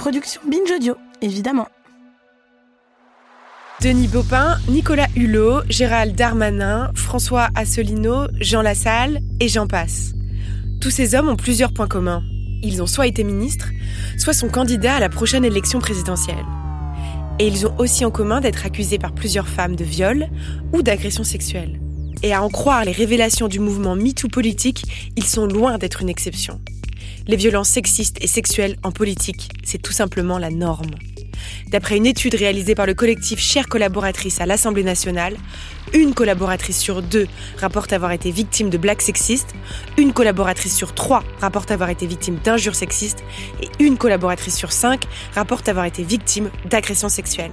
Production Binge Audio, évidemment. Denis Baupin, Nicolas Hulot, Gérald Darmanin, François Asselineau, Jean Lassalle et j'en passe. Tous ces hommes ont plusieurs points communs. Ils ont soit été ministres, soit sont candidats à la prochaine élection présidentielle. Et ils ont aussi en commun d'être accusés par plusieurs femmes de viol ou d'agression sexuelle. Et à en croire les révélations du mouvement MeToo politique, ils sont loin d'être une exception. Les violences sexistes et sexuelles en politique, c'est tout simplement la norme. D'après une étude réalisée par le collectif Chères collaboratrices à l'Assemblée nationale, une collaboratrice sur deux rapporte avoir été victime de blagues sexistes, une collaboratrice sur trois rapporte avoir été victime d'injures sexistes et une collaboratrice sur cinq rapporte avoir été victime d'agressions sexuelles.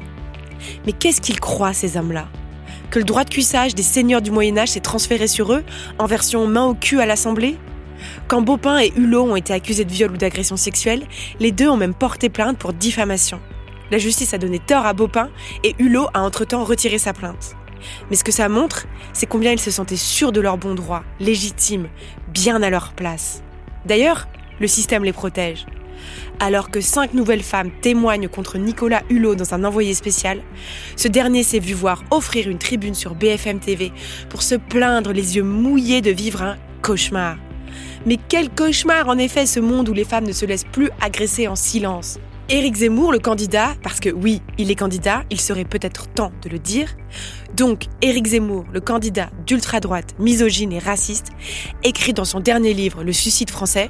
Mais qu'est-ce qu'ils croient ces hommes-là? Que le droit de cuissage des seigneurs du Moyen Âge s'est transféré sur eux en version main au cul à l'Assemblée? Quand Baupin et Hulot ont été accusés de viol ou d'agression sexuelle, les deux ont même porté plainte pour diffamation. La justice a donné tort à Baupin et Hulot a entre-temps retiré sa plainte. Mais ce que ça montre, c'est combien ils se sentaient sûrs de leurs bons droits, légitimes, bien à leur place. D'ailleurs, le système les protège. Alors que cinq nouvelles femmes témoignent contre Nicolas Hulot dans un envoyé spécial, ce dernier s'est vu voir offrir une tribune sur BFM TV pour se plaindre les yeux mouillés de vivre un cauchemar. Mais quel cauchemar en effet ce monde où les femmes ne se laissent plus agresser en silence. Éric Zemmour, le candidat, parce que oui, il est candidat, il serait peut-être temps de le dire. Donc, Éric Zemmour, le candidat d'ultra-droite, misogyne et raciste, écrit dans son dernier livre Le suicide français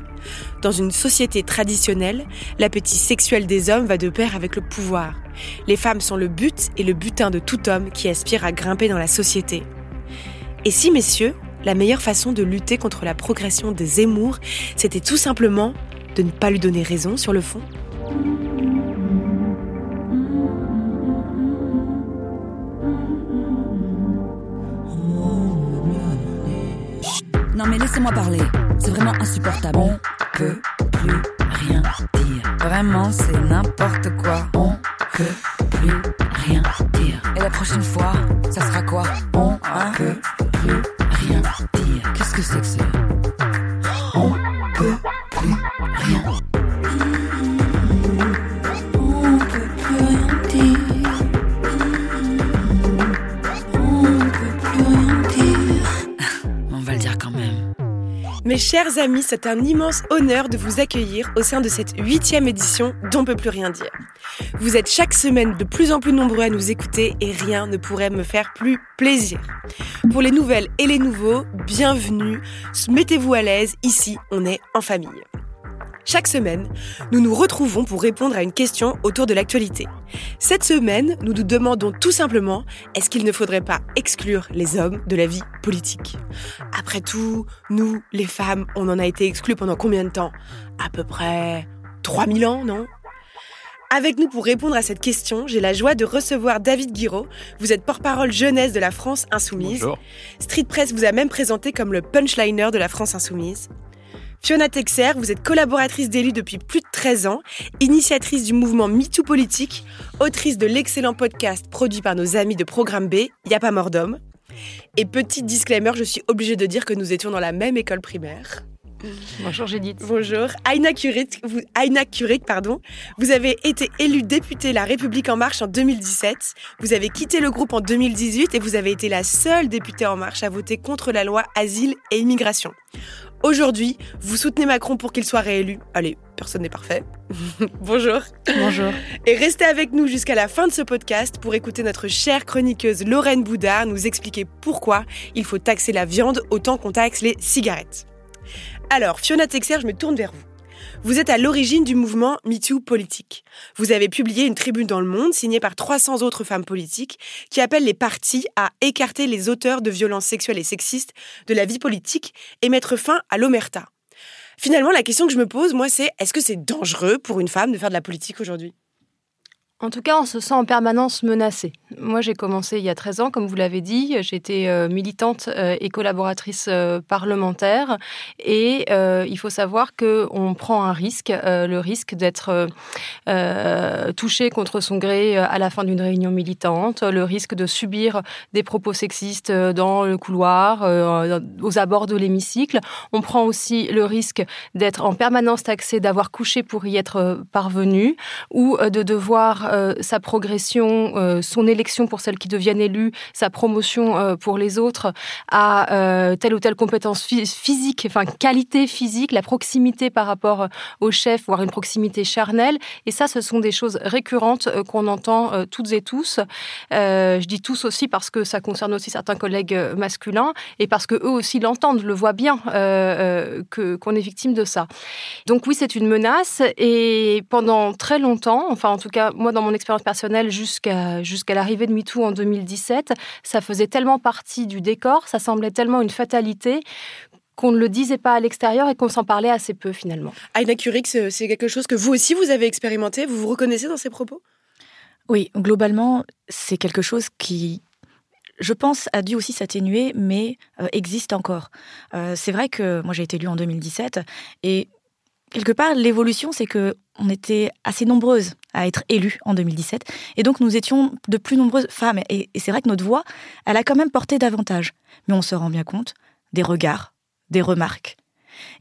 Dans une société traditionnelle, l'appétit sexuel des hommes va de pair avec le pouvoir. Les femmes sont le but et le butin de tout homme qui aspire à grimper dans la société. Et si, messieurs, la meilleure façon de lutter contre la progression de Zemmour, c'était tout simplement de ne pas lui donner raison sur le fond Non mais laissez-moi parler, c'est vraiment insupportable. On peut plus rien dire. Vraiment, c'est n'importe quoi. On peut plus rien dire. Et la prochaine fois, ça sera quoi? On hein? peut plus rien dire. Qu'est-ce que c'est que ça On peut plus rien. On peut plus rien dire. On peut plus rien dire. On va le dire quand même. Mes chers amis, c'est un immense honneur de vous accueillir au sein de cette huitième édition d'On peut plus rien dire. Vous êtes chaque semaine de plus en plus nombreux à nous écouter et rien ne pourrait me faire plus plaisir. Pour les nouvelles et les nouveaux, bienvenue, mettez-vous à l'aise, ici on est en famille. Chaque semaine, nous nous retrouvons pour répondre à une question autour de l'actualité. Cette semaine, nous nous demandons tout simplement est-ce qu'il ne faudrait pas exclure les hommes de la vie politique? Après tout, nous, les femmes, on en a été exclus pendant combien de temps? À peu près 3000 ans, non? Avec nous pour répondre à cette question, j'ai la joie de recevoir David Guiraud. Vous êtes porte-parole jeunesse de la France Insoumise. Bonjour. Street Press vous a même présenté comme le punchliner de la France Insoumise. Fiona Texer, vous êtes collaboratrice d'élus depuis plus de 13 ans, initiatrice du mouvement MeToo Politique, autrice de l'excellent podcast produit par nos amis de Programme B, Y a pas mort d'homme. Et petit disclaimer, je suis obligée de dire que nous étions dans la même école primaire. Bonjour Judith. Bonjour. Aina Curit, vous, Aina pardon. Vous avez été élue députée La République En Marche en 2017. Vous avez quitté le groupe en 2018 et vous avez été la seule députée En Marche à voter contre la loi Asile et Immigration. Aujourd'hui, vous soutenez Macron pour qu'il soit réélu. Allez, personne n'est parfait. Bonjour. Bonjour. Et restez avec nous jusqu'à la fin de ce podcast pour écouter notre chère chroniqueuse Lorraine Boudard nous expliquer pourquoi il faut taxer la viande autant qu'on taxe les cigarettes. Alors, Fiona Texer, je me tourne vers vous. Vous êtes à l'origine du mouvement MeToo politique. Vous avez publié une tribune dans le monde signée par 300 autres femmes politiques qui appelle les partis à écarter les auteurs de violences sexuelles et sexistes de la vie politique et mettre fin à l'omerta. Finalement, la question que je me pose, moi, c'est est-ce que c'est dangereux pour une femme de faire de la politique aujourd'hui? En tout cas, on se sent en permanence menacé. Moi, j'ai commencé il y a 13 ans, comme vous l'avez dit. J'étais euh, militante euh, et collaboratrice euh, parlementaire. Et il faut savoir qu'on prend un risque, le risque d'être touché contre son gré à la fin d'une réunion militante, le risque de subir des propos sexistes dans le couloir, aux abords de l'hémicycle. On prend aussi le risque d'être en permanence taxé, d'avoir couché pour y être parvenu, ou de devoir euh, sa progression, euh, son élection pour celles qui deviennent élues, sa promotion euh, pour les autres, à telle ou telle compétence physique, enfin qualité physique, la proximité par rapport au chef, voire une proximité charnelle. Et ça, ce sont des choses récurrentes qu'on entend toutes et tous. je dis tous aussi parce que ça concerne aussi certains collègues masculins et parce que eux aussi l'entendent, le voient bien que qu'on est victime de ça. Donc oui, c'est une menace et pendant très longtemps, enfin en tout cas moi dans mon expérience personnelle jusqu'à jusqu'à l'arrivée de MeToo en 2017, ça faisait tellement partie du décor, ça semblait tellement une fatalité qu'on ne le disait pas à l'extérieur et qu'on s'en parlait assez peu finalement. Aïna Curix, c'est quelque chose que vous aussi vous avez expérimenté, vous vous reconnaissez dans ces propos? Oui, globalement, c'est quelque chose qui, je pense, a dû aussi s'atténuer, mais euh, existe encore. Euh, c'est vrai que moi j'ai été élue en 2017 et quelque part, l'évolution, c'est que on était assez nombreuses à être élues en 2017, et donc nous étions de plus nombreuses femmes. Et, c'est vrai que notre voix, elle a quand même porté davantage. Mais on se rend bien compte des regards, des remarques,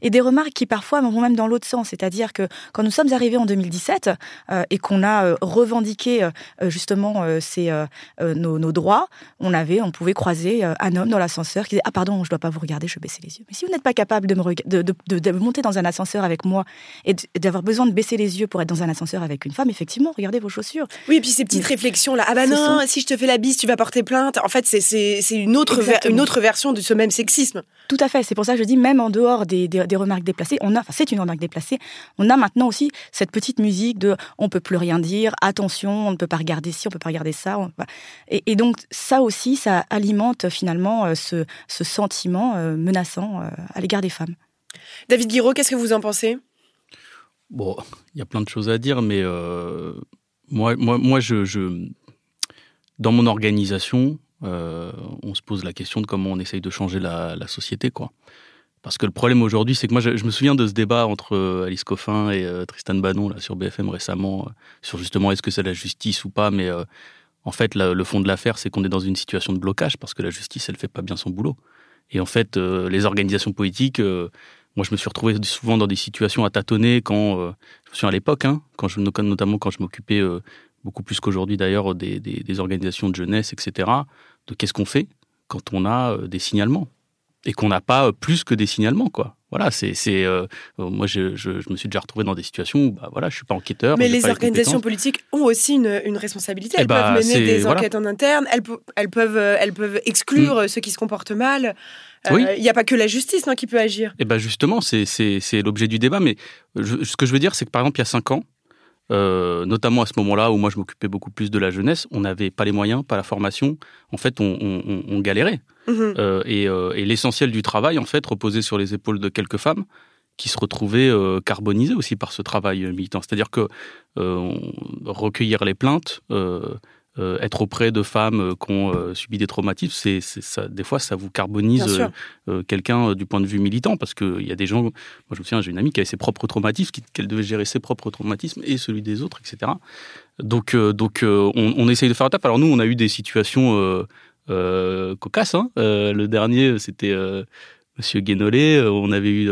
et des remarques qui parfois vont même dans l'autre sens. C'est-à-dire que quand nous sommes arrivés en 2017 euh, et qu'on a euh, revendiqué euh, justement ces, nos, droits, on avait, on pouvait croiser un homme dans l'ascenseur qui disait ah pardon, je dois pas vous regarder, je vais baisser les yeux. Mais si vous n'êtes pas capable de, me de, de, monter dans un ascenseur avec moi et d'avoir besoin de baisser les yeux pour être dans un ascenseur avec une femme, effectivement, regardez vos chaussures. Oui, et puis ces petites réflexions là, ah bah non, si je te fais la bise, tu vas porter plainte. En fait, c'est une autre une autre version de ce même sexisme. Tout à fait. C'est pour ça que je dis même en dehors des des, remarques déplacées. On a, enfin, c'est une remarque déplacée. On a maintenant aussi cette petite musique de on peut plus rien dire, attention, on ne peut pas regarder ci, on peut pas regarder ça. et, donc ça aussi, ça alimente finalement euh, ce, sentiment euh, menaçant euh, à l'égard des femmes. David Guiraud, qu'est-ce que vous en pensez? Bon, il y a plein de choses à dire, mais moi, moi, moi, je, dans mon organisation, on se pose la question de comment on essaye de changer la, la société, quoi. Parce que le problème aujourd'hui, c'est que moi, je, me souviens de ce débat entre euh, Alice Coffin et euh, Tristan Bannon là, sur BFM récemment, euh, sur justement est-ce que c'est la justice ou pas. Mais en fait, le fond de l'affaire, c'est qu'on est dans une situation de blocage parce que la justice, elle fait pas bien son boulot. Et en fait, les organisations politiques, moi, je me suis retrouvé souvent dans des situations à tâtonner quand, je me souviens à l'époque, hein, quand notamment quand je m'occupais beaucoup plus qu'aujourd'hui d'ailleurs des, des, organisations de jeunesse, etc., de qu'est-ce qu'on fait quand on a des signalements et qu'on n'a pas euh, plus que des signalements, quoi. Voilà, c'est, euh, euh, moi je, je, me suis déjà retrouvé dans des situations où bah voilà, je suis pas enquêteur. Mais les organisations politiques ont aussi une, une responsabilité. Eh elles peuvent bah, mener des enquêtes en interne. Elles, elles peuvent elles peuvent exclure mm. ceux qui se comportent mal. Il n'y a pas que la justice non, qui peut agir. Et eh ben justement, c'est, l'objet du débat. Mais ce que je veux dire, c'est que par exemple, il y a cinq ans, euh, notamment à ce moment-là où moi je m'occupais beaucoup plus de la jeunesse, on n'avait pas les moyens, pas la formation. En fait, on, on, on galérait. Mhm. Euh, et, euh, et l'essentiel du travail, en fait, reposait sur les épaules de quelques femmes qui se retrouvaient euh, carbonisées aussi par ce travail militant. C'est-à-dire que recueillir les plaintes, être auprès de femmes qui ont subi des traumatismes, c'est, ça, des fois, ça vous carbonise quelqu'un du point de vue militant, parce qu'il y a des gens, moi je me souviens, j'ai une amie qui avait ses propres traumatismes, qu'elle devait gérer ses propres traumatismes et celui des autres, etc. Donc, donc on, on, essaye de faire un tap. Alors nous, on a eu des situations cocasses. Hein. le dernier, c'était Monsieur Guénolé, on avait eu,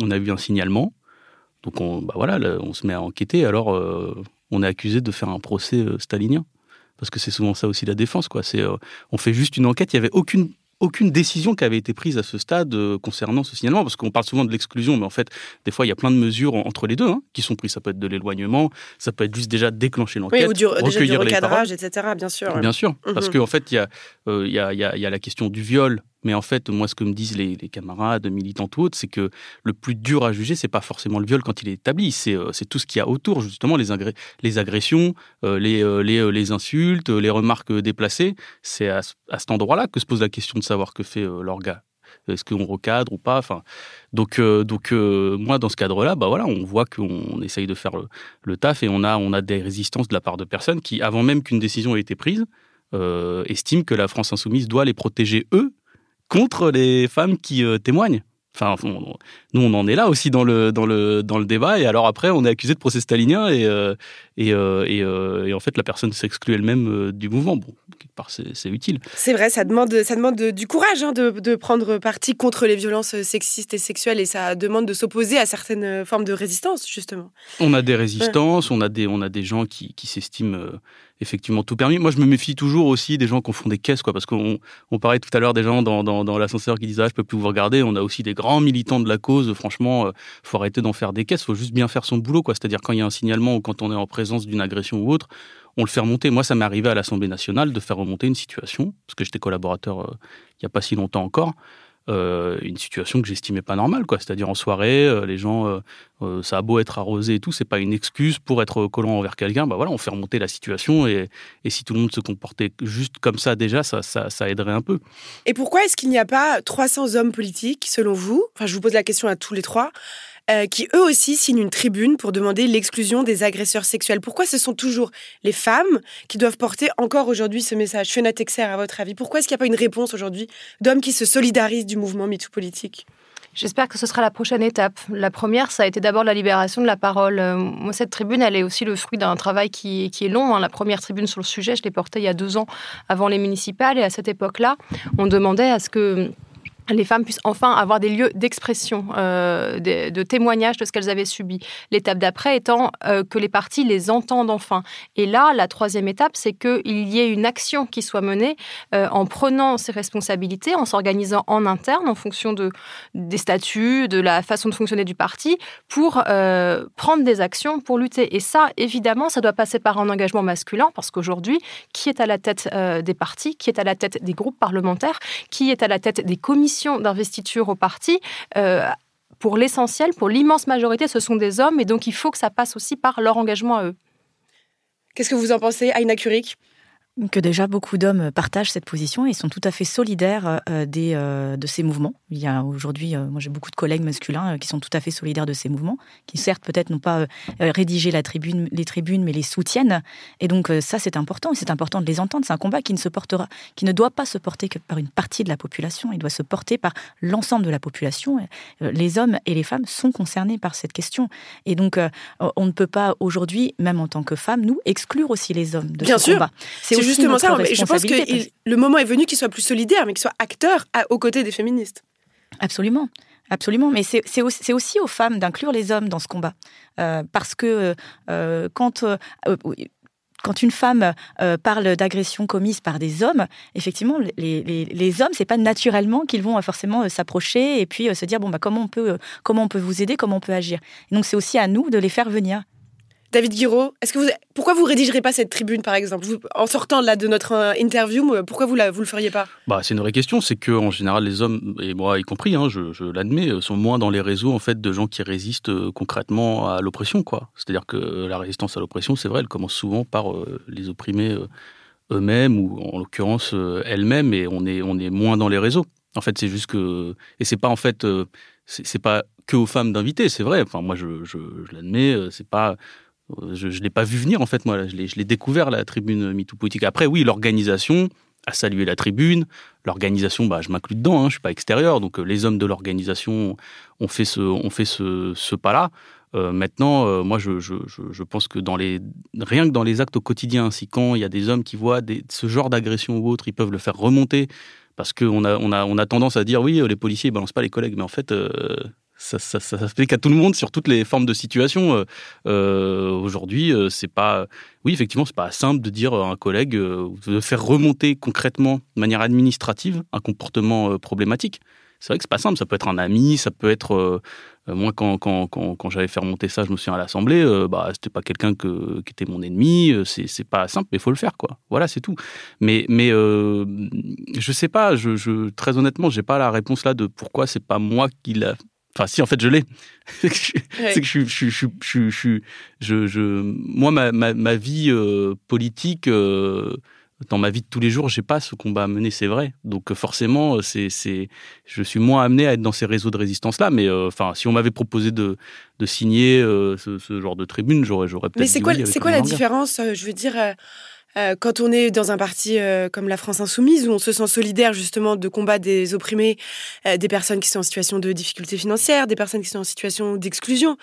on a eu un signalement. Donc on, bah voilà, on se met à enquêter. Alors, on est accusé de faire un procès stalinien parce que c'est souvent ça aussi la défense. Quoi. C'est, euh, on fait juste une enquête, il n'y avait aucune aucune décision qui avait été prise à ce stade euh, concernant ce signalement, parce qu'on parle souvent de l'exclusion, mais en fait, des fois, il y a plein de mesures entre les deux hein, qui sont prises. Ça peut être de l'éloignement, ça peut être juste déjà déclencher l'enquête, ou du, recueillir du recadrage, etc. Bien sûr. Bien sûr, parce mhm. qu'en fait, il y, a, euh, il, y a, il y, a, la question du viol mais en fait, moi, ce que me disent les, camarades, militants ou autres, c'est que le plus dur à juger, c'est pas forcément le viol quand il est établi, c'est euh, tout ce qu'il y a autour, justement, les, les agressions, euh, les, euh, les, les, insultes, les remarques déplacées. C'est à, cet endroit-là que se pose la question de savoir que fait l'orga Est-ce qu'on recadre ou pas? Enfin, donc, euh, donc moi, dans ce cadre-là, bah voilà, on voit qu'on essaye de faire le, taf et on a, on a des résistances de la part de personnes qui, avant même qu'une décision ait été prise, estiment que la France insoumise doit les protéger eux contre les femmes qui témoignent. Enfin, nous, on en est là aussi dans le, dans, le, dans le débat. Et alors après, on est accusé de procès stalinien et, euh, et, euh, euh, et, en fait, la personne s'exclut elle-même du mouvement. Bon, quelque part, c'est utile. C'est vrai, ça demande, ça demande du courage hein, de, de, prendre parti contre les violences sexistes et sexuelles et ça demande de s'opposer à certaines formes de résistance, justement. On a des résistances, on, a des, on a des gens qui, qui s'estiment effectivement tout permis. Moi, je me méfie toujours aussi des gens qui font des caisses, quoi, parce qu'on on parlait tout à l'heure des gens dans, dans, l'ascenseur qui disaient ah, je peux plus vous regarder. On a aussi des grands militants de la cause. Franchement, euh, faut arrêter d'en faire des caisses. Faut juste bien faire son boulot, quoi. C'est-à-dire quand il y a un signalement ou quand on est en présence d'une agression ou autre, on le fait remonter. Moi, ça m'est arrivé à l'Assemblée nationale de faire remonter une situation, parce que j'étais collaborateur euh, il n'y a pas si longtemps encore. Euh, une situation que j'estimais pas normale, quoi. C'est-à-dire en soirée, euh, les gens, euh, ça a beau être arrosé et tout, c'est pas une excuse pour être collant envers quelqu'un. Bah voilà, on fait remonter la situation et, et, si tout le monde se comportait juste comme ça déjà, ça, ça, ça aiderait un peu. Et pourquoi est-ce qu'il n'y a pas 300 hommes politiques, selon vous? Enfin, je vous pose la question à tous les trois. Euh, qui eux aussi signent une tribune pour demander l'exclusion des agresseurs sexuels. Pourquoi ce sont toujours les femmes qui doivent porter encore aujourd'hui ce message? Fiona Texer, à votre avis, pourquoi est-ce qu'il n'y a pas une réponse aujourd'hui d'hommes qui se solidarisent du mouvement MeToo politique? J'espère que ce sera la prochaine étape. La première, ça a été d'abord la libération de la parole. Euh, moi, cette tribune, elle est aussi le fruit d'un travail qui, est long. Hein. La première tribune sur le sujet, je l'ai portée il y a deux ans avant les municipales. Et à cette époque-là, on demandait à ce que les femmes puissent enfin avoir des lieux d'expression, euh, de, témoignage de ce qu'elles avaient subi. L'étape d'après étant euh, que les parties les entendent enfin. Et là, la troisième étape, c'est qu'il y ait une action qui soit menée euh, en prenant ses responsabilités, en s'organisant en interne en fonction de, des statuts, de la façon de fonctionner du parti, pour prendre des actions pour lutter. Et ça, évidemment, ça doit passer par un engagement masculin, parce qu'aujourd'hui, qui est à la tête des partis, qui est à la tête des groupes parlementaires, qui est à la tête des commissions d'investiture au parti, euh, pour l'essentiel, pour l'immense majorité, ce sont des hommes et donc il faut que ça passe aussi par leur engagement à eux. Qu'est-ce que vous en pensez, Aïna Curik que déjà beaucoup d'hommes partagent cette position et sont tout à fait solidaires euh, des, euh, de ces mouvements. Il y a aujourd'hui, euh, moi j'ai beaucoup de collègues masculins qui sont tout à fait solidaires de ces mouvements, qui certes peut-être n'ont pas rédigé la tribune, les tribunes, mais les soutiennent. Et donc ça c'est important, c'est important de les entendre. C'est un combat qui ne se portera, qui ne doit pas se porter que par une partie de la population, il doit se porter par l'ensemble de la population. Les hommes et les femmes sont concernés par cette question. Et donc on ne peut pas aujourd'hui, même en tant que femme, nous exclure aussi les hommes de Bien ce sûr. combat. C'est justement ça. je pense que le moment est venu qu'il soit plus solidaire, mais qu'il soit acteur aux côtés des féministes. Absolument. Absolument, mais c'est aussi, aussi, aux femmes d'inclure les hommes dans ce combat. Euh, parce que euh, quand, euh, quand une femme parle d'agression commise par des hommes, effectivement, les, les, les hommes, c'est pas naturellement qu'ils vont forcément s'approcher et puis se dire bon bah comment on peut comment on peut vous aider, comment on peut agir. donc c'est aussi à nous de les faire venir. David Guiraud, est-ce que vous, pourquoi vous rédigerez pas cette tribune, par exemple? En sortant là de notre euh, interview, euh, pourquoi vous ne vous le feriez pas? Bah, C'est une vraie question. C'est que en général, les hommes, et moi y compris, hein, je, l'admets, euh, sont moins dans les réseaux en fait de gens qui résistent concrètement à l'oppression. quoi. C'est-à-dire que la résistance à l'oppression, c'est vrai, elle commence souvent par les opprimés eux-mêmes ou en l'occurrence elles-mêmes, et on est, on est moins dans les réseaux. En fait, c'est juste que et c'est pas en fait, c'est pas que aux femmes d'inviter, c'est vrai. Enfin, moi, je, je, je l'admets, c'est pas je ne l'ai pas vu venir, en fait, moi. Je l'ai découvert, la tribune MeToo Politique. Après, oui, l'organisation a salué la tribune. L'organisation, bah, je m'inclus dedans, hein, je ne suis pas extérieur. Donc, euh, les hommes de l'organisation ont fait ce, pas-là. Euh, maintenant, euh, moi, je, pense que rien que dans les actes au quotidien, si quand il y a des hommes qui voient ce genre d'agression ou autre, ils peuvent le faire remonter parce qu'on a, on a, on a tendance à dire oui, les policiers ne balancent pas les collègues, mais en fait, ça, ça, ça s'applique à tout le monde sur toutes les formes de situation. Euh, euh Aujourd'hui, euh, c'est pas, oui, effectivement, c'est pas simple de dire à un collègue euh, de faire remonter concrètement, de manière administrative, un comportement problématique. C'est vrai que c'est pas simple. Ça peut être un ami, ça peut être moi quand quand quand, quand j'avais fait remonter ça, je me souviens à l'assemblée, bah c'était pas quelqu'un que, qui était mon ennemi. C'est pas simple, mais faut le faire quoi. Voilà, c'est tout. Mais mais je sais pas. Je très honnêtement, j'ai pas la réponse là de pourquoi c'est pas moi qui l'a Enfin, si, en fait, je l'ai. c'est que je, je, je, je, je, je, moi, ma, ma, ma vie euh, politique, euh, dans ma vie de tous les jours, j'ai pas ce combat à mener, c'est vrai. Donc forcément, c'est, c'est, je suis moins amené à être dans ces réseaux de résistance-là. Mais enfin, si on m'avait proposé de, de signer ce, ce, genre de tribune, j'aurais, j'aurais peut-être. Mais c'est quoi, c'est quoi la différence Je veux dire euh, quand on est dans un parti euh, comme la France insoumise, où on se sent solidaire justement de combat des opprimés, euh, des personnes qui sont en situation de difficulté financière, des personnes qui sont en situation d'exclusion,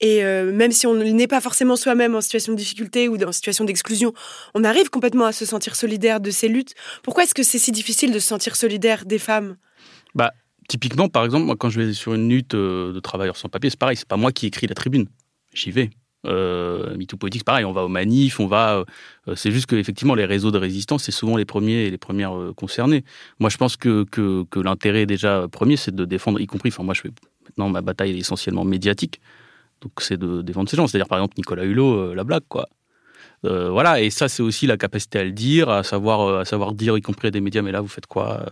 et même si on n'est pas forcément soi-même en situation de difficulté ou en situation d'exclusion, on arrive complètement à se sentir solidaire de ces luttes. Pourquoi est-ce que c'est si difficile de se sentir solidaire des femmes? Bah, typiquement, par exemple, moi, quand je vais sur une lutte de travailleurs sans papier, c'est pareil, c'est pas moi qui écris la tribune. J'y vais. Euh, MeToo Politics, pareil, on va aux manifs, on va. Euh, c'est juste que effectivement, les réseaux de résistance, c'est souvent les premiers et les premières euh, concernés. Moi, je pense que, que, l'intérêt déjà premier, c'est de défendre, y compris. Enfin, moi, je fais maintenant ma bataille est essentiellement médiatique, donc c'est de défendre ces gens. C'est-à-dire, par exemple, Nicolas Hulot, la blague, quoi. voilà, et ça, c'est aussi la capacité à le dire, à savoir, à savoir dire, y compris à des médias, mais là, vous faites quoi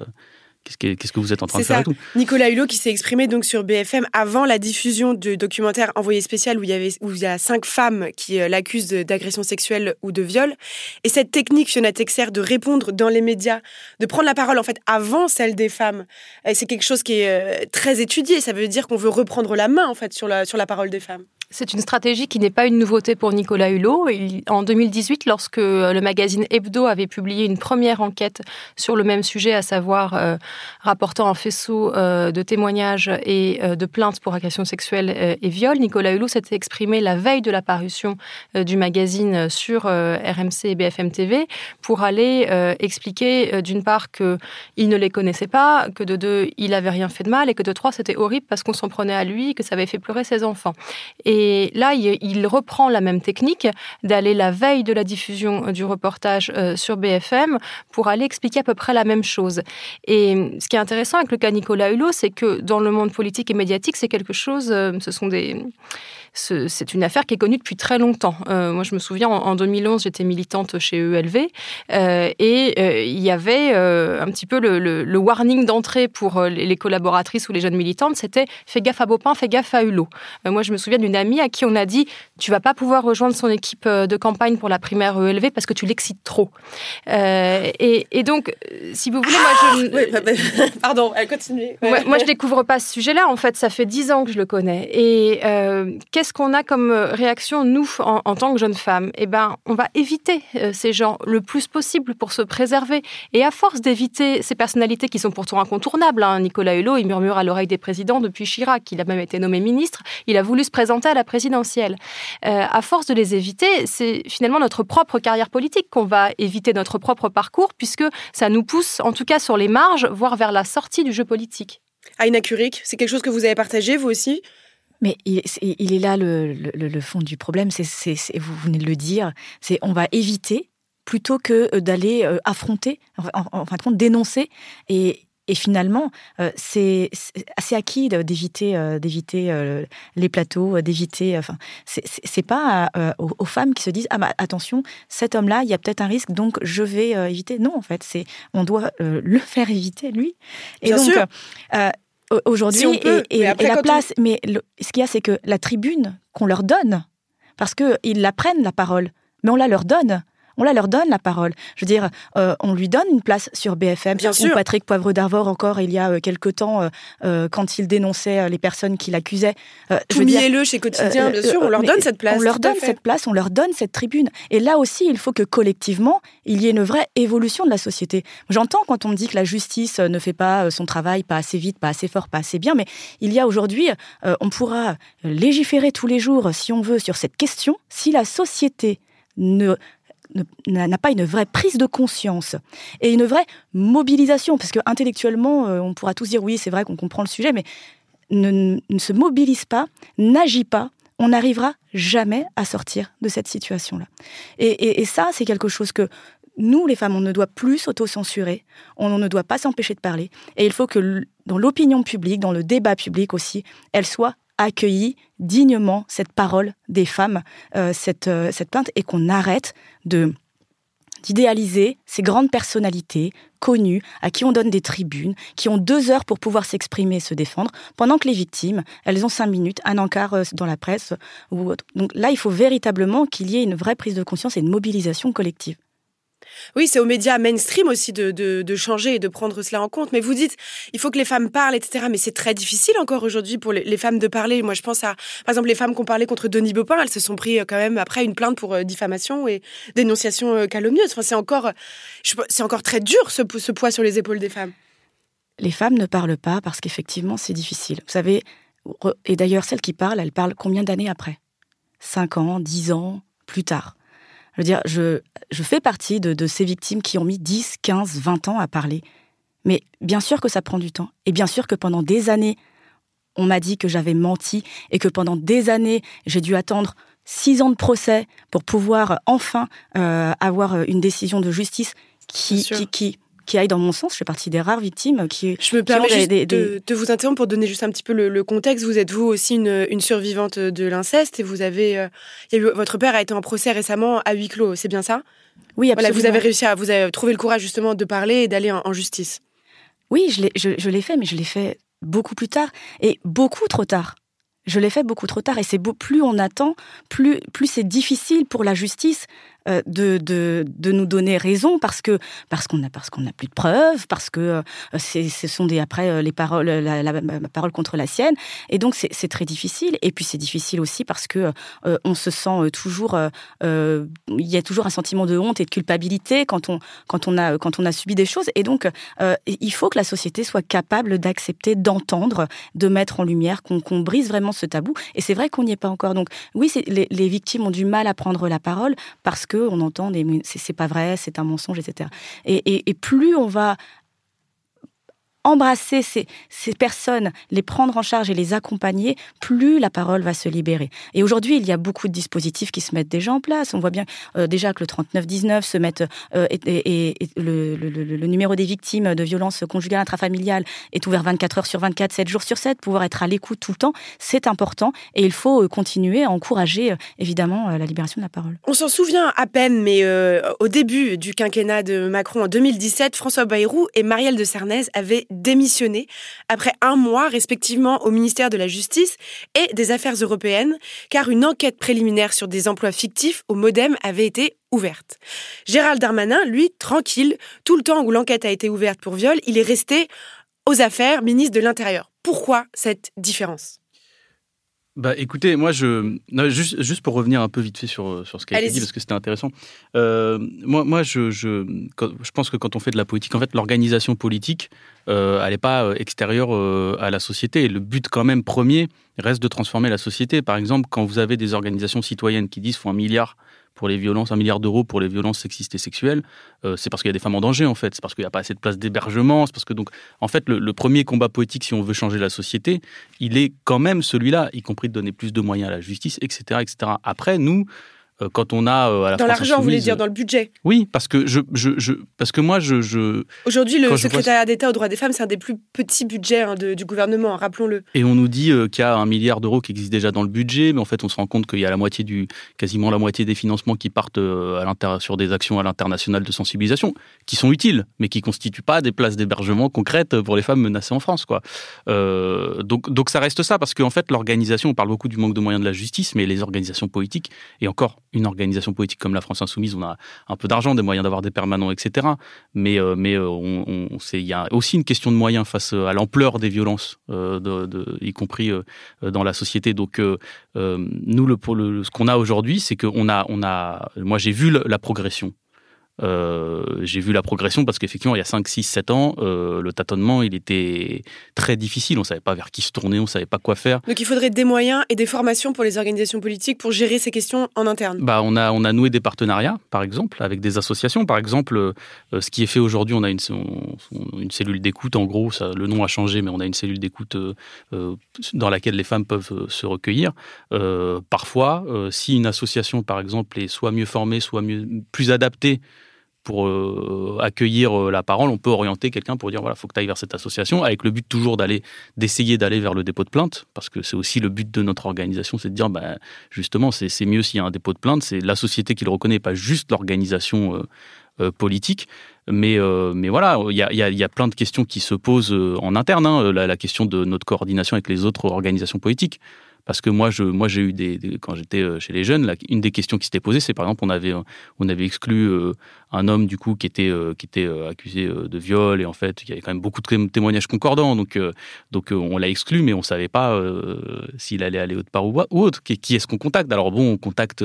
Qu'est-ce que, vous êtes en train de faire ça. Nicolas Hulot qui s'est exprimé donc sur BFM avant la diffusion du documentaire Envoyé spécial où il y avait où il y a cinq femmes qui euh, l'accusent d'agression sexuelle ou de viol. Et cette technique, Fiona Texer, de répondre dans les médias, de prendre la parole en fait avant celle des femmes, c'est quelque chose qui est euh, très étudié. Ça veut dire qu'on veut reprendre la main en fait sur la sur la parole des femmes. C'est une stratégie qui n'est pas une nouveauté pour Nicolas Hulot. en 2018, lorsque euh, le magazine Hebdo avait publié une première enquête sur le même sujet, à savoir euh, rapportant un faisceau euh, de témoignages et de plaintes pour agression sexuelle et viol, Nicolas Hulot s'était exprimé la veille de la parution du magazine sur RMC et BFM TV pour aller expliquer d'une part qu'il ne les connaissait pas, que de deux, il avait rien fait de mal et que de trois, c'était horrible parce qu'on s'en prenait à lui, que ça avait fait pleurer ses enfants. Et là, il reprend la même technique d'aller la veille de la diffusion euh, du reportage euh, sur BFM pour aller expliquer à peu près la même chose. Et ce qui est intéressant avec le cas Nicolas Hulot, c'est que dans le monde politique et médiatique, c'est quelque chose, euh, ce sont des c'est une affaire qui est connue depuis très longtemps. Euh, moi, je me souviens, en, 2011, j'étais militante chez ELV euh, et euh, il y avait un petit peu le, warning d'entrée pour les, collaboratrices ou les jeunes militantes, c'était fais gaffe à Bopin, fais gaffe à Hulot. moi, je me souviens d'une amie à qui on a dit tu vas pas pouvoir rejoindre son équipe de campagne pour la primaire ELV parce que tu l'excites trop. Et, donc, si vous voulez, moi, je... Ah, bah, bah, pardon, elle continue. Moi, moi, je découvre pas ce sujet-là. En fait, ça fait dix ans que je le connais. Et qu'est-ce qu'est-ce qu'on a comme euh, réaction, nous, en, tant que jeunes femmes? Eh bien, on va éviter euh, ces gens le plus possible pour se préserver. Et à force d'éviter ces personnalités qui sont pourtant incontournables, hein, Nicolas Hulot, il murmure à l'oreille des présidents depuis Chirac, il a même été nommé ministre, il a voulu se présenter à la présidentielle. Euh, à force de les éviter, c'est finalement notre propre carrière politique qu'on va éviter notre propre parcours, puisque ça nous pousse, en tout cas sur les marges, voire vers la sortie du jeu politique. Aïna Curik, c'est quelque chose que vous avez partagé, vous aussi? Mais il, est là le, fond du problème, c'est, vous venez de le dire, c'est on va éviter plutôt que euh, d'aller euh, affronter, en, fin de compte, dénoncer. Et, finalement, euh, c'est assez acquis d'éviter d'éviter les plateaux, d'éviter. Enfin, c'est pas aux, femmes qui se disent ah bah attention, cet homme-là, il y a peut-être un risque, donc je vais éviter. Non, en fait, c'est on doit le faire éviter lui. Et Bien donc, sûr aujourd'hui et, la place. Mais ce qu'il y a, c'est que la tribune qu'on leur donne, parce qu'ils la prennent la parole, mais on la leur donne on la leur donne la parole. Je veux dire, euh, on lui donne une place sur BFM. Bien sûr. Patrick Poivre d'Arvor encore il y a euh, quelque temps euh, quand il dénonçait les personnes qui l'accusaient. Tout le chez Quotidien, bien sûr, on leur donne cette place. On leur donne cette place, on leur donne cette tribune. Et là aussi, il faut que collectivement, il y ait une vraie évolution de la société. J'entends quand on me dit que la justice ne fait pas son travail, pas assez vite, pas assez fort, pas assez bien, mais il y a aujourd'hui, on pourra légiférer tous les jours, si on veut, sur cette question. Si la société ne n'a pas une vraie prise de conscience et une vraie mobilisation, parce que intellectuellement, euh, on pourra tous dire oui, c'est vrai qu'on comprend le sujet, mais ne, se mobilise pas, n'agit pas, on n'arrivera jamais à sortir de cette situation-là. Et, ça, c'est quelque chose que nous, les femmes, on ne doit plus s'auto-censurer, on ne doit pas s'empêcher de parler, et il faut que dans l'opinion publique, dans le débat public aussi, elle soit accueilli dignement cette parole des femmes, euh, cette, euh, cette plainte, et qu'on arrête de d'idéaliser ces grandes personnalités connues à qui on donne des tribunes, qui ont deux heures pour pouvoir s'exprimer et se défendre, pendant que les victimes, elles ont cinq minutes, un encart euh, dans la presse ou autre. Donc là, il faut véritablement qu'il y ait une vraie prise de conscience et une mobilisation collective. Oui, c'est aux médias mainstream aussi de, changer et de prendre cela en compte. Mais vous dites, il faut que les femmes parlent, etc. Mais c'est très difficile encore aujourd'hui pour les, femmes de parler. Moi, je pense à, par exemple, les femmes qui ont parlé contre Denis Baupin, elles se sont pris euh, quand même après une plainte pour euh, diffamation et dénonciation euh, calomnieuse. Enfin, c'est encore, c'est encore très dur ce, ce poids sur les épaules des femmes. Les femmes ne parlent pas parce qu'effectivement, c'est difficile. Vous savez, et d'ailleurs, celles qui parlent, elles parlent combien d'années après? 5 ans, 10 ans, plus tard. Je veux dire, je, je fais partie de, ces victimes qui ont mis 10, 15, 20 ans à parler. Mais bien sûr que ça prend du temps. Et bien sûr que pendant des années, on m'a dit que j'avais menti et que pendant des années, j'ai dû attendre six ans de procès pour pouvoir enfin euh, avoir une décision de justice qui, qui, qui, qui aille dans mon sens. Je fais partie des rares victimes qui. Je me permets juste de, vous interrompre pour donner juste un petit peu le, contexte. Vous êtes vous aussi une, survivante de l'inceste et vous avez, euh, votre père a été en procès récemment à huis clos. C'est bien ça? Oui, absolument. Voilà, vous avez réussi à vous avez trouvé le courage justement de parler et d'aller en, justice. Oui, je l'ai, je l'ai fait, mais je l'ai fait beaucoup plus tard et beaucoup trop tard. Je l'ai fait beaucoup trop tard et c'est plus on attend, plus, plus c'est difficile pour la justice de, de, de, nous donner raison parce que parce qu'on a parce qu'on n'a plus de preuves, parce que euh, ce sont des après euh, les paroles la, parole contre la sienne. Et donc c'est, très difficile. Et puis c'est difficile aussi parce que on se sent toujours il y a toujours un sentiment de honte et de culpabilité quand on quand on a quand on a subi des choses. Et donc il faut que la société soit capable d'accepter d'entendre de mettre en lumière qu'on, brise vraiment ce tabou. Et c'est vrai qu'on n'y est pas encore. Donc oui les, les victimes ont du mal à prendre la parole parce que on entend des c'est pas vrai, c'est un mensonge, etc. et, plus on va embrasser ces, personnes, les prendre en charge et les accompagner, plus la parole va se libérer. Et aujourd'hui, il y a beaucoup de dispositifs qui se mettent déjà en place. On voit bien euh, déjà que le 3919 se met euh, et, le, numéro des victimes de violences conjugales intrafamiliales est ouvert 24 heures sur 24, 7 jours sur 7, pouvoir être à l'écoute tout le temps, c'est important et il faut euh, continuer à encourager évidemment la libération de la parole. On s'en souvient à peine, mais au début du quinquennat de Macron en 2017, François Bayrou et Marielle de Sarnez avaient démissionné après un mois respectivement au ministère de la Justice et des Affaires européennes, car une enquête préliminaire sur des emplois fictifs au Modem avait été ouverte. Gérald Darmanin, lui, tranquille, tout le temps où l'enquête a été ouverte pour viol, il est resté aux affaires ministre de l'Intérieur. Pourquoi cette différence? Bah écoutez, moi je juste, juste pour revenir un peu vite fait sur, sur ce qui a été dit parce que c'était intéressant. Euh, moi moi je, je, je pense que quand on fait de la politique, en fait l'organisation politique, euh, elle n'est pas euh, extérieure euh, à la société. Et le but quand même premier reste de transformer la société. Par exemple, quand vous avez des organisations citoyennes qui disent faut un milliard pour les violences, un milliard d'euros pour les violences sexistes et sexuelles, euh, c'est parce qu'il y a des femmes en danger en fait, c'est parce qu'il n'y a pas assez de place d'hébergement, c'est parce que donc en fait le, le, premier combat politique si on veut changer la société, il est quand même celui-là, y compris de donner plus de moyens à la justice, etc., etc. Après nous, quand on a euh, à la dans l'argent, vous voulez dire dans le budget Oui, parce que je, je, je parce que moi je, je aujourd'hui le secrétariat d'État aux droits des femmes c'est un des plus petits budgets hein, de, du gouvernement, rappelons-le. Et on nous dit euh, qu'il y a un milliard d'euros qui existe déjà dans le budget, mais en fait on se rend compte qu'il y a la moitié du quasiment la moitié des financements qui partent à sur des actions à l'international de sensibilisation qui sont utiles, mais qui constituent pas des places d'hébergement concrètes pour les femmes menacées en France quoi. Euh, donc donc ça reste ça parce qu'en fait l'organisation, on parle beaucoup du manque de moyens de la justice, mais les organisations politiques et encore une organisation politique comme la France Insoumise, on a un peu d'argent, des moyens d'avoir des permanents, etc. Mais, euh, mais euh, on, il y a aussi une question de moyens face à l'ampleur des violences, euh, de, y compris dans la société. Donc, nous, le, le, ce qu'on a aujourd'hui, c'est qu'on a, on a, moi, j'ai vu la progression euh, j'ai vu la progression parce qu'effectivement, il y a 5, 6, 7 ans, euh, le tâtonnement, il était très difficile. On ne savait pas vers qui se tourner, on ne savait pas quoi faire. Donc il faudrait des moyens et des formations pour les organisations politiques pour gérer ces questions en interne. Bah, on, a, on a noué des partenariats, par exemple, avec des associations. Par exemple, euh, ce qui est fait aujourd'hui, on a une, une cellule d'écoute, en gros, ça, le nom a changé, mais on a une cellule d'écoute dans laquelle les femmes peuvent se recueillir. parfois, si une association, par exemple, est soit mieux formée, soit mieux, plus adaptée, pour euh, accueillir euh, la parole, on peut orienter quelqu'un pour dire voilà, faut que tu ailles vers cette association, avec le but toujours d'aller, d'essayer d'aller vers le dépôt de plainte, parce que c'est aussi le but de notre organisation, c'est de dire bah, justement, c'est mieux s'il y a un dépôt de plainte, c'est la société qui le reconnaît, pas juste l'organisation euh, politique. Mais, mais voilà, il y a, y a, plein de questions qui se posent en interne, hein, la, question de notre coordination avec les autres organisations politiques. Parce que moi, je, moi, j'ai eu des, quand j'étais chez les jeunes, une des questions qui s'était posée, c'est par exemple, on avait, on avait exclu un homme du coup qui était qui était accusé de viol et en fait il y avait quand même beaucoup de témoignages concordants donc donc on l'a exclu mais on savait pas s'il allait aller autre part ou, autre. Qui, est-ce qu'on contacte? Alors bon on contacte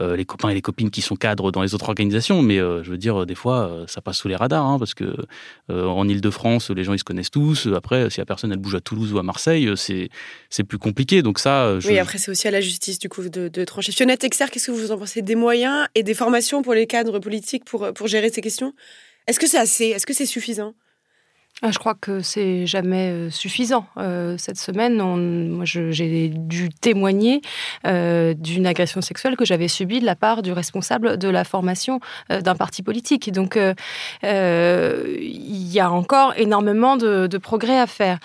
les copains et les copines qui sont cadres dans les autres organisations mais je veux dire des fois ça passe sous les radars hein, parce que en Ile-de-France les gens ils se connaissent tous. Après si la personne elle bouge à Toulouse ou à Marseille c'est c'est plus compliqué. Donc ça oui après c'est aussi à la justice du coup de, de trancher. Fionnette Exer qu'est-ce que vous en pensez? Des moyens et des formations pour les cadres politiques pour, pour gérer ces questions. Est-ce que c'est assez? Est-ce que c'est suffisant? Ah, je crois que c'est jamais euh, suffisant. Euh, cette semaine, moi, j'ai dû témoigner euh, d'une agression sexuelle que j'avais subie de la part du responsable de la formation d'un parti politique. Donc, il y a encore énormément de, progrès à faire.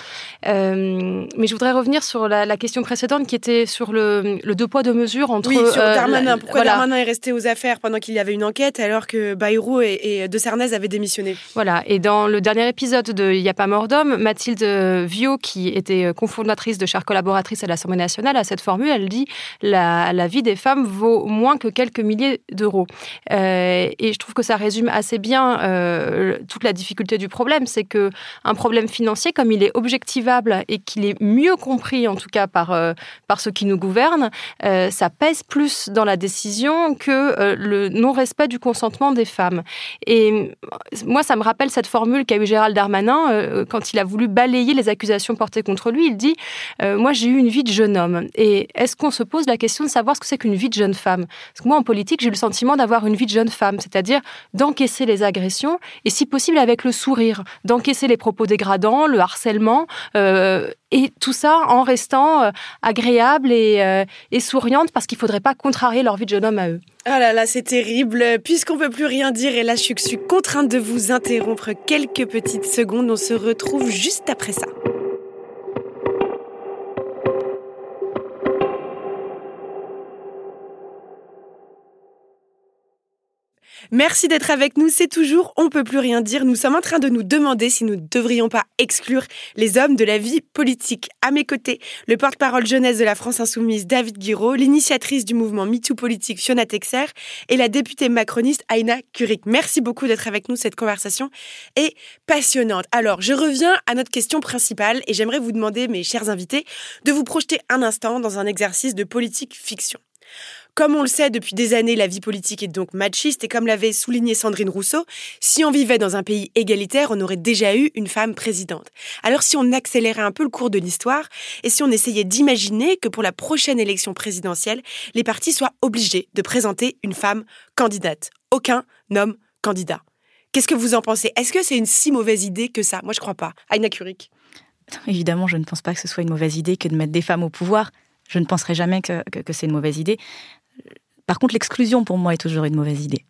mais je voudrais revenir sur la, question précédente qui était sur le, deux poids deux mesures entre. Oui, sur Darmanin. Pourquoi Darmanin est resté aux affaires pendant qu'il y avait une enquête alors que Bayrou et, et De Sarnez avaient démissionné? Voilà. Et dans le dernier épisode de il n'y a pas mort d'homme, Mathilde Viau, qui était euh, cofondatrice de chère collaboratrice à l'Assemblée nationale, a cette formule, elle dit la, la vie des femmes vaut moins que quelques milliers d'euros. Euh, et je trouve que ça résume assez bien euh, toute la difficulté du problème, c'est que un problème financier, comme il est objectivable et qu'il est mieux compris en tout cas par, par ceux qui nous gouvernent, ça pèse plus dans la décision que le non-respect du consentement des femmes. Et moi, ça me rappelle cette formule qu'a eu Gérald Darmanin euh, quand il a voulu balayer les accusations portées contre lui, il dit euh, Moi, j'ai eu une vie de jeune homme. Et est-ce qu'on se pose la question de savoir ce que c'est qu'une vie de jeune femme? Parce que moi, en politique, j'ai le sentiment d'avoir une vie de jeune femme, c'est-à-dire d'encaisser les agressions et, si possible, avec le sourire, d'encaisser les propos dégradants, le harcèlement, euh, et tout ça en restant agréable et, et souriante parce qu'il ne faudrait pas contrarier leur vie de jeune homme à eux. Ah là là, c'est terrible. Puisqu'on peut plus rien dire et là je suis contrainte de vous interrompre quelques petites secondes, on se retrouve juste après ça. Merci d'être avec nous. C'est toujours On peut plus rien dire. Nous sommes en train de nous demander si nous ne devrions pas exclure les hommes de la vie politique. À mes côtés, le porte-parole jeunesse de la France Insoumise, David Guiraud, l'initiatrice du mouvement MeToo politique, Fiona Texer, et la députée macroniste, Aina Kurik. Merci beaucoup d'être avec nous. Cette conversation est passionnante. Alors, je reviens à notre question principale et j'aimerais vous demander, mes chers invités, de vous projeter un instant dans un exercice de politique fiction. Comme on le sait depuis des années, la vie politique est donc machiste et comme l'avait souligné Sandrine Rousseau, si on vivait dans un pays égalitaire, on aurait déjà eu une femme présidente. Alors si on accélérait un peu le cours de l'histoire et si on essayait d'imaginer que pour la prochaine élection présidentielle, les partis soient obligés de présenter une femme candidate. Aucun homme candidat. Qu'est-ce que vous en pensez? Est-ce que c'est une si mauvaise idée que ça? Moi, je crois pas. Aina Kurik. Évidemment, je ne pense pas que ce soit une mauvaise idée que de mettre des femmes au pouvoir. Je ne penserai jamais que c'est une mauvaise idée. Par contre, l'exclusion, pour moi, est toujours une mauvaise idée.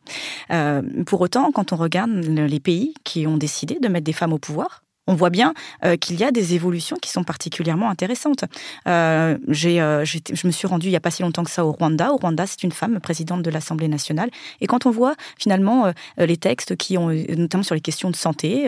Euh, pour autant, quand on regarde les pays qui ont décidé de mettre des femmes au pouvoir, on voit bien euh, qu'il y a des évolutions qui sont particulièrement intéressantes. Euh, euh, je me suis rendue il n'y a pas si longtemps que ça au Rwanda. Au Rwanda, c'est une femme présidente de l'Assemblée nationale. Et quand on voit finalement les textes qui ont, notamment sur les questions de santé,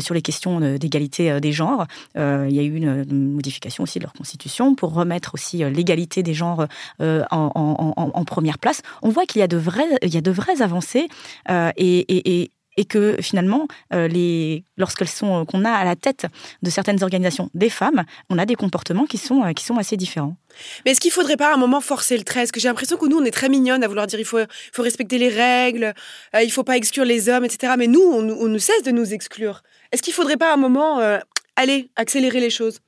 sur les questions d'égalité des genres, il y a eu une, modification aussi de leur constitution pour remettre aussi l'égalité des genres en, première place. On voit qu'il y a de vraies, il y a de avancées et que finalement, euh, les, lorsqu'elles sont, qu'on a à la tête de certaines organisations des femmes, on a des comportements qui sont, euh, qui sont assez différents. Mais est-ce qu'il faudrait pas à un moment forcer le trait? Parce que j'ai l'impression que nous, on est très mignonne à vouloir dire il faut, faut respecter les règles, euh, il faut pas exclure les hommes, etc. Mais nous, on, on nous cesse de nous exclure. Est-ce qu'il faudrait pas à un moment, aller accélérer les choses?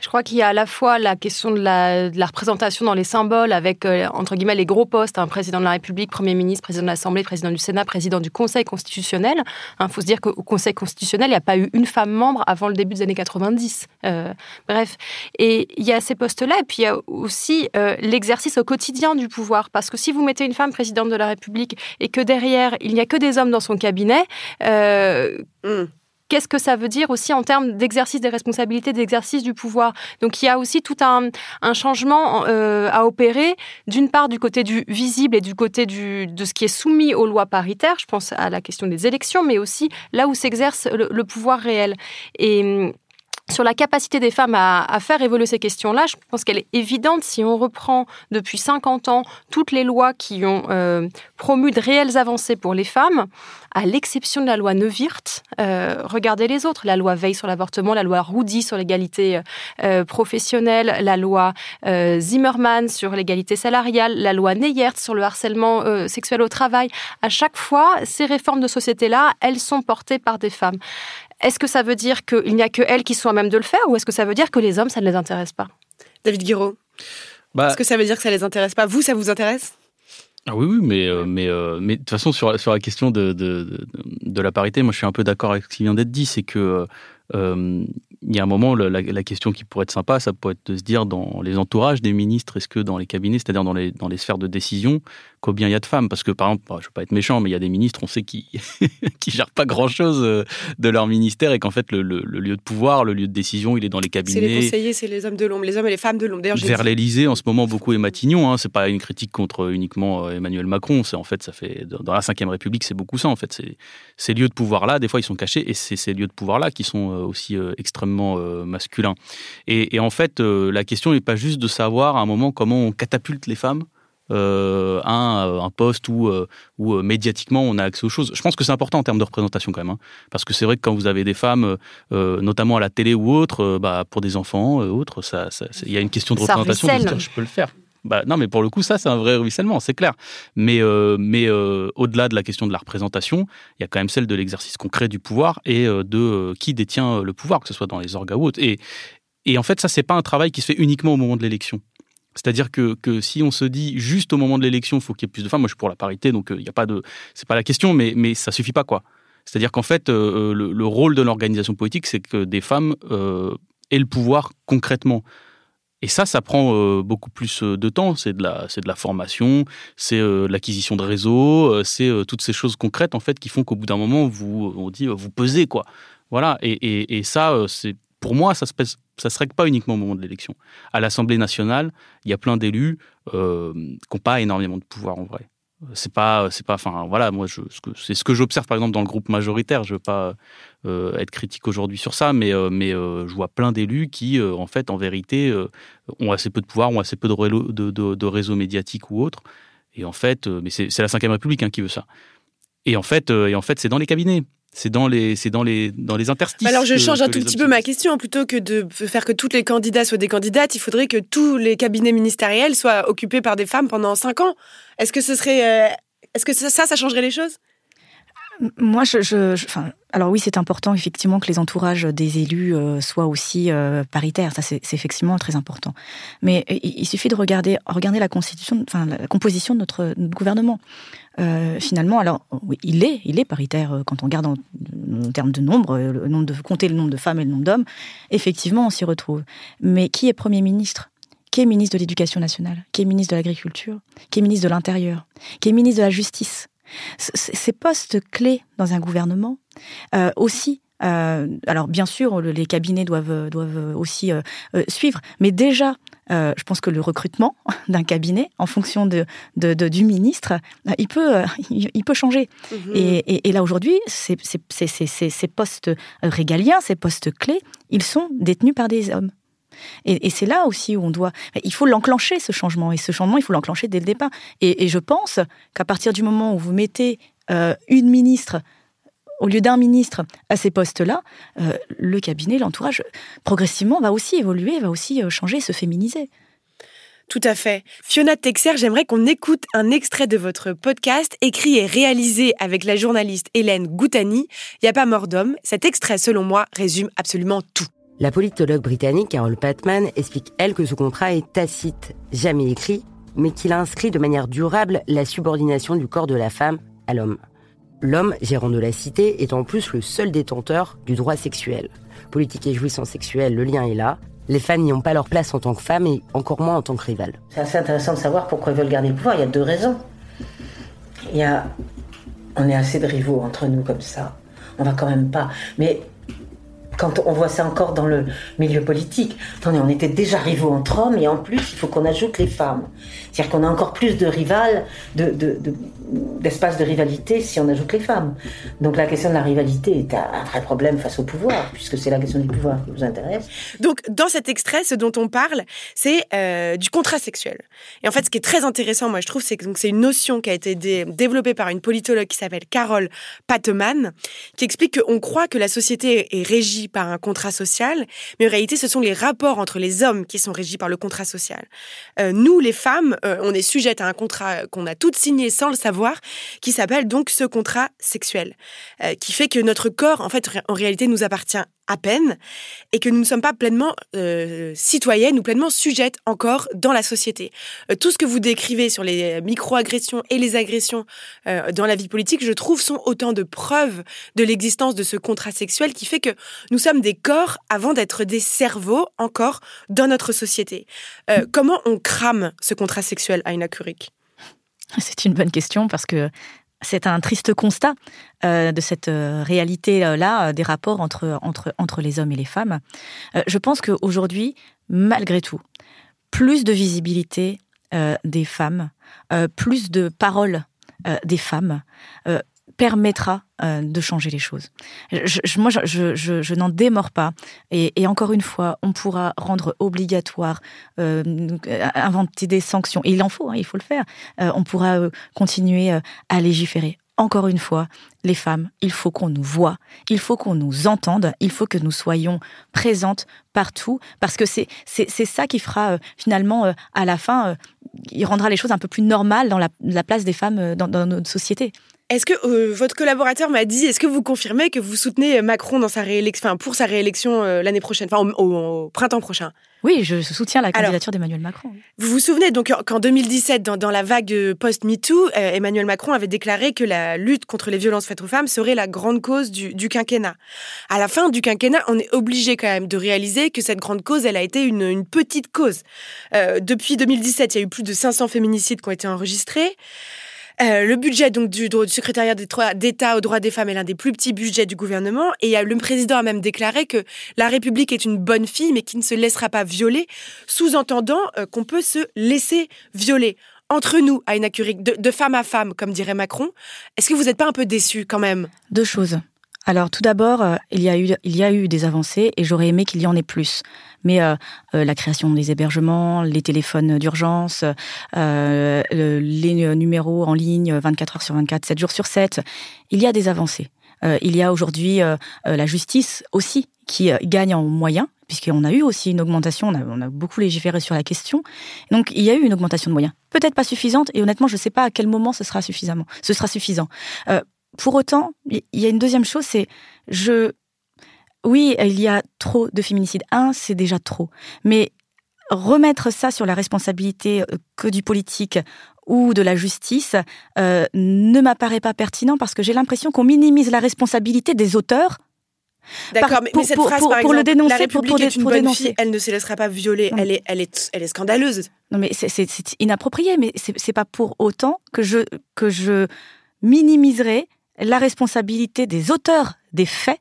Je crois qu'il y a à la fois la question de la, représentation dans les symboles avec, euh, entre guillemets, les gros postes, un président de la République, Premier ministre, président de l'Assemblée, président du Sénat, président du Conseil constitutionnel. Il hein, faut se dire qu'au Conseil constitutionnel, il n'y a pas eu une femme membre avant le début des années 90. Euh, bref. Et il y a ces postes-là, et puis il y a aussi euh, l'exercice au quotidien du pouvoir. Parce que si vous mettez une femme présidente de la République et que derrière, il n'y a que des hommes dans son cabinet, mmh qu'est-ce que ça veut dire aussi en termes d'exercice des responsabilités, d'exercice du pouvoir. Donc il y a aussi tout un, changement euh, à opérer, d'une part du côté du visible et du côté du, de ce qui est soumis aux lois paritaires, je pense à la question des élections, mais aussi là où s'exerce le, pouvoir réel. Et sur la capacité des femmes à, faire évoluer ces questions-là, je pense qu'elle est évidente si on reprend depuis 50 ans toutes les lois qui ont euh, promu de réelles avancées pour les femmes, à l'exception de la loi Neuwirth. Euh, regardez les autres, la loi Veil sur l'avortement, la loi Roudy sur l'égalité euh, professionnelle, la loi Zimmermann sur l'égalité salariale, la loi Neyert sur le harcèlement sexuel au travail. À chaque fois, ces réformes de société-là, elles sont portées par des femmes. Est-ce que ça veut dire qu'il n'y a que elles qui sont à même de le faire ou est-ce que ça veut dire que les hommes, ça ne les intéresse pas? David Guiraud bah, Est-ce que ça veut dire que ça ne les intéresse pas? Vous, ça vous intéresse? Ah oui, oui, mais, euh, mais, euh, mais de toute façon, sur, sur la question de, de, de, la parité, moi je suis un peu d'accord avec ce qui vient d'être dit, c'est que euh, il y a un moment, la, question qui pourrait être sympa, ça pourrait être de se dire dans les entourages des ministres, est-ce que dans les cabinets, c'est-à-dire dans les, dans les sphères de décision, combien il y a de femmes? Parce que, par exemple, je ne veux pas être méchant, mais il y a des ministres, on sait, qui qui gèrent pas grand-chose euh, de leur ministère et qu'en fait, le, lieu de pouvoir, le lieu de décision, il est dans les cabinets. C'est les conseillers, c'est les hommes de l'ombre, les hommes et les femmes de l'ombre. Vers l'Élysée, en ce moment, beaucoup est Matignon. Hein, c'est pas une critique contre uniquement euh, Emmanuel Macron. C'est en fait, ça fait dans la Ve République, c'est beaucoup ça. En fait, ces lieux de pouvoir-là, des fois, ils sont cachés et c'est ces lieux de pouvoir-là qui sont euh, aussi extrêmement masculins. Et, et en fait, la question n'est pas juste de savoir à un moment comment on catapulte les femmes euh, un, euh, un, poste où, euh, où médiatiquement on a accès aux choses. Je pense que c'est important en termes de représentation quand même, hein. parce que c'est vrai que quand vous avez des femmes, notamment à la télé ou autre, bah, pour des enfants, autres, ça, il y a une question de représentation. je peux le faire. Bah, non, mais pour le coup, ça, c'est un vrai ruissellement, c'est clair. Mais, mais au-delà de la question de la représentation, il y a quand même celle de l'exercice concret du pouvoir et de qui détient le pouvoir, que ce soit dans les organes ou autres. Et, et en fait, ça, c'est pas un travail qui se fait uniquement au moment de l'élection. C'est-à-dire que, que, si on se dit juste au moment de l'élection, il faut qu'il y ait plus de femmes, moi je suis pour la parité, donc euh, il n'y a pas de, c'est pas la question, mais mais ça suffit pas quoi. C'est-à-dire qu'en fait, euh, euh, le, rôle de l'organisation politique, c'est que des femmes aient le pouvoir concrètement. Et ça, ça prend beaucoup plus de temps. C'est de la, formation, c'est l'acquisition de réseaux, c'est toutes ces choses concrètes en fait qui font qu'au bout d'un moment, vous, on dit, vous pesez quoi. Voilà. Et, ça, pour moi, ça se pèse ça ne se règle pas uniquement au moment de l'élection. À l'Assemblée nationale, il y a plein d'élus euh, qui n'ont pas énormément de pouvoir en vrai. C'est pas, c'est pas, enfin voilà, moi c'est ce que j'observe par exemple dans le groupe majoritaire. Je veux pas euh, être critique aujourd'hui sur ça, mais euh, mais je vois plein d'élus qui en fait en vérité ont assez peu de pouvoir, ont assez peu de, de, de, réseaux médiatiques ou autres. Et en fait, mais c'est la Ve République hein, qui veut ça. Et en fait, et en fait, c'est dans les cabinets. C'est dans les, c'est dans les, dans les interstices. Alors je change un tout petit peu ma question. Plutôt que de faire que tous les candidats soient des candidates, il faudrait que tous les cabinets ministériels soient occupés par des femmes pendant cinq ans. Est-ce que ce serait, euh, est-ce que ça, ça changerait les choses? Moi, je, alors oui, c'est important effectivement que les entourages des élus euh, soient aussi euh, paritaires. Ça, c'est effectivement très important. Mais il, suffit de regarder, la composition de notre, gouvernement. Euh, finalement, alors oui, il est, il est paritaire quand on regarde en, termes de nombre, le nombre de compter le nombre de femmes et le nombre d'hommes. Effectivement, on s'y retrouve. Mais qui est premier ministre? Qui est ministre de l'Éducation nationale? Qui est ministre de l'Agriculture? Qui est ministre de l'Intérieur? Qui est ministre de la Justice? Ces postes clés dans un gouvernement euh, aussi euh, alors bien sûr, les cabinets doivent, doivent aussi euh, suivre, mais déjà, je pense que le recrutement d'un cabinet, en fonction de, du ministre, il peut, il, peut changer. Mhm. Et, et, là aujourd'hui, ces, ces postes régaliens, ces postes clés, ils sont détenus par des hommes. Et, c'est là aussi où on doit. Il faut l'enclencher, ce changement. Et ce changement, il faut l'enclencher dès le départ. Et, je pense qu'à partir du moment où vous mettez euh, une ministre au lieu d'un ministre à ces postes-là, euh, le cabinet, l'entourage, progressivement va aussi évoluer, va aussi euh, changer, se féminiser. Tout à fait. Fiona Texer, j'aimerais qu'on écoute un extrait de votre podcast écrit et réalisé avec la journaliste Hélène Goutani. Il n'y a pas mort d'homme. Cet extrait, selon moi, résume absolument tout. La politologue britannique Carol Patman explique, elle, que ce contrat est tacite, jamais écrit, mais qu'il inscrit de manière durable la subordination du corps de la femme à l'homme. L'homme, gérant de la cité, est en plus le seul détenteur du droit sexuel. Politique et jouissance sexuelle, le lien est là. Les femmes n'y ont pas leur place en tant que femmes et encore moins en tant que rivales. C'est assez intéressant de savoir pourquoi ils veulent garder le pouvoir. Il y a deux raisons. Il y a. On est assez de rivaux entre nous comme ça. On va quand même pas. Mais quand on voit ça encore dans le milieu politique. Attendez, on était déjà rivaux entre hommes et en plus, il faut qu'on ajoute les femmes. C'est-à-dire qu'on a encore plus de rivales, de, de, de, d'espace de rivalité si on ajoute les femmes. Donc la question de la rivalité est un vrai problème face au pouvoir, puisque c'est la question du pouvoir qui vous intéresse. Donc dans cet extrait, ce dont on parle, c'est euh, du contrat sexuel. Et en fait, ce qui est très intéressant, moi je trouve, c'est que c'est une notion qui a été développée par une politologue qui s'appelle Carole Pateman, qui explique qu'on croit que la société est régie par un contrat social, mais en réalité, ce sont les rapports entre les hommes qui sont régis par le contrat social. Euh, nous, les femmes, euh, on est sujettes à un contrat qu'on a toutes signé sans le savoir qui s'appelle donc ce contrat sexuel, euh, qui fait que notre corps, en fait, en réalité, nous appartient à peine et que nous ne sommes pas pleinement euh, citoyennes ou pleinement sujettes encore dans la société. Euh, tout ce que vous décrivez sur les micro-agressions et les agressions dans la vie politique, je trouve, sont autant de preuves de l'existence de ce contrat sexuel qui fait que nous sommes des corps avant d'être des cerveaux encore dans notre société. comment on crame ce contrat sexuel à une accurique C'est une bonne question parce que c'est un triste constat euh, de cette euh, réalité-là euh, des rapports entre, entre, entre les hommes et les femmes. je pense qu'aujourd'hui, malgré tout, plus de visibilité des femmes, plus de paroles des femmes, permettra euh, de changer les choses. Moi, je, n'en démords pas. Et, encore une fois, on pourra rendre obligatoire, euh, inventer des sanctions. Il en faut, hein, il faut le faire. Euh, on pourra continuer à légiférer. Encore une fois, les femmes, il faut qu'on nous voit, il faut qu'on nous entende, il faut que nous soyons présentes partout, parce que c'est ça qui fera finalement à la fin, il rendra les choses un peu plus normales dans la, place des femmes dans notre société. Est-ce que euh, votre collaborateur m'a dit, est-ce que vous confirmez que vous soutenez Macron dans sa réélection, enfin, pour sa réélection euh, l'année prochaine, enfin au, printemps prochain? Oui, je soutiens la candidature d'Emmanuel Macron. Vous vous souvenez donc qu'en 2017, dans, la vague post-MeToo, euh, Emmanuel Macron avait déclaré que la lutte contre les violences faites aux femmes serait la grande cause du, quinquennat. À la fin du quinquennat, on est obligé quand même de réaliser que cette grande cause, elle a été une, une petite cause. depuis 2017, il y a eu plus de 500 féminicides qui ont été enregistrés. Euh, le budget donc du, secrétariat d'État aux droits des femmes est l'un des plus petits budgets du gouvernement et le président a même déclaré que la République est une bonne fille mais qui ne se laissera pas violer, sous-entendant euh, qu'on peut se laisser violer entre nous à une de, de femme à femme, comme dirait Macron. Est-ce que vous n'êtes pas un peu déçu quand même? Deux choses. Alors tout d'abord, euh, il, y a eu, des avancées et j'aurais aimé qu'il y en ait plus. Mais euh, euh, la création des hébergements, les téléphones d'urgence, les numéros en ligne 24 heures sur 24, 7 jours sur 7, il y a des avancées. il y a aujourd'hui la justice aussi qui gagne en moyens puisqu'on a eu aussi une augmentation, on a, beaucoup légiféré sur la question. Donc il y a eu une augmentation de moyens, peut-être pas suffisante, et honnêtement je ne sais pas à quel moment ce sera. Ce sera suffisant. Pour autant, il y a une deuxième chose, c'est je. Oui, il y a trop de féminicides. Un, c'est déjà trop. Mais remettre ça sur la responsabilité euh, que du politique ou de la justice euh, ne m'apparaît pas pertinent parce que j'ai l'impression qu'on minimise la responsabilité des auteurs. D'accord, mais, cette phrase, par exemple, le dénoncer, la République pour, est une bonne fille, elle ne se laissera pas violer, elle est, elle, est, elle est scandaleuse. Non, mais c'est inapproprié, mais c'est pas pour autant que je, que je minimiserai la responsabilité des auteurs des faits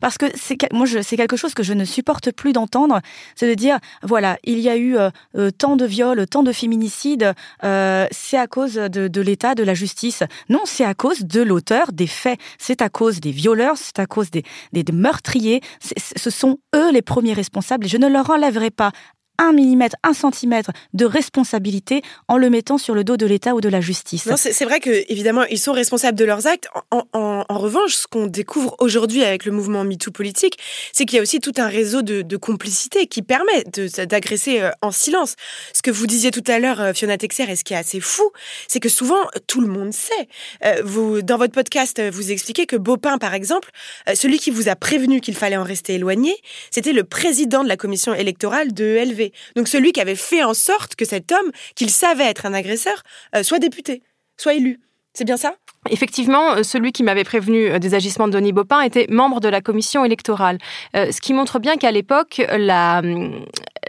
parce que c'est moi c'est quelque chose que je ne supporte plus d'entendre, c'est de dire voilà il y a eu euh, euh, tant de viols, tant de féminicides, euh, c'est à cause de, l'État, de la justice. Non, c'est à cause de l'auteur des faits, c'est à cause des violeurs, c'est à cause des, des meurtriers. Ce sont eux les premiers responsables et je ne leur enlèverai pas un millimètre, un centimètre de responsabilité en le mettant sur le dos de l'État ou de la justice. C'est vrai que évidemment ils sont responsables de leurs actes. En, revanche, ce qu'on découvre aujourd'hui avec le mouvement MeToo politique, c'est qu'il y a aussi tout un réseau de, complicité qui permet d'agresser euh, en silence. Ce que vous disiez tout à l'heure, euh, Fiona Texer, et ce qui est assez fou, c'est que souvent tout le monde sait. Euh, dans votre podcast, vous expliquez que Beaupin, par exemple, celui qui vous a prévenu qu'il fallait en rester éloigné, c'était le président de la commission électorale de LV. Donc celui qui avait fait en sorte que cet homme, qu'il savait être un agresseur, euh, soit député, soit élu. C'est bien ça? Effectivement, celui qui m'avait prévenu des agissements de Denis Baupin était membre de la commission électorale, ce qui montre bien qu'à l'époque, la,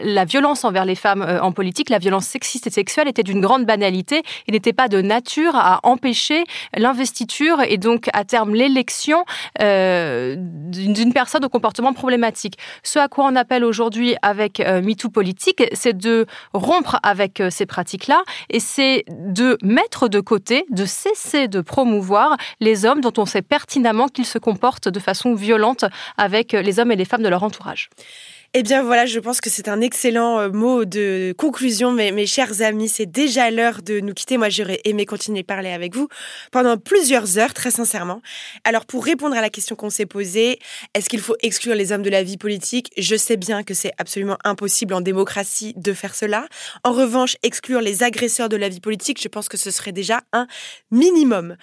la violence envers les femmes en politique, la violence sexiste et sexuelle était d'une grande banalité et n'était pas de nature à empêcher l'investiture et donc à terme l'élection euh, d'une personne au comportement problématique. Ce à quoi on appelle aujourd'hui avec euh, MeToo politique, c'est de rompre avec euh, ces pratiques-là et c'est de mettre de côté, de cesser de promouvoir les hommes dont on sait pertinemment qu'ils se comportent de façon violente avec les hommes et les femmes de leur entourage. Eh bien voilà, je pense que c'est un excellent euh, mot de conclusion, mes, mes chers amis. C'est déjà l'heure de nous quitter. Moi, j'aurais aimé continuer à parler avec vous pendant plusieurs heures, très sincèrement. Alors, pour répondre à la question qu'on s'est posée, est-ce qu'il faut exclure les hommes de la vie politique? Je sais bien que c'est absolument impossible en démocratie de faire cela. En revanche, exclure les agresseurs de la vie politique, je pense que ce serait déjà un minimum.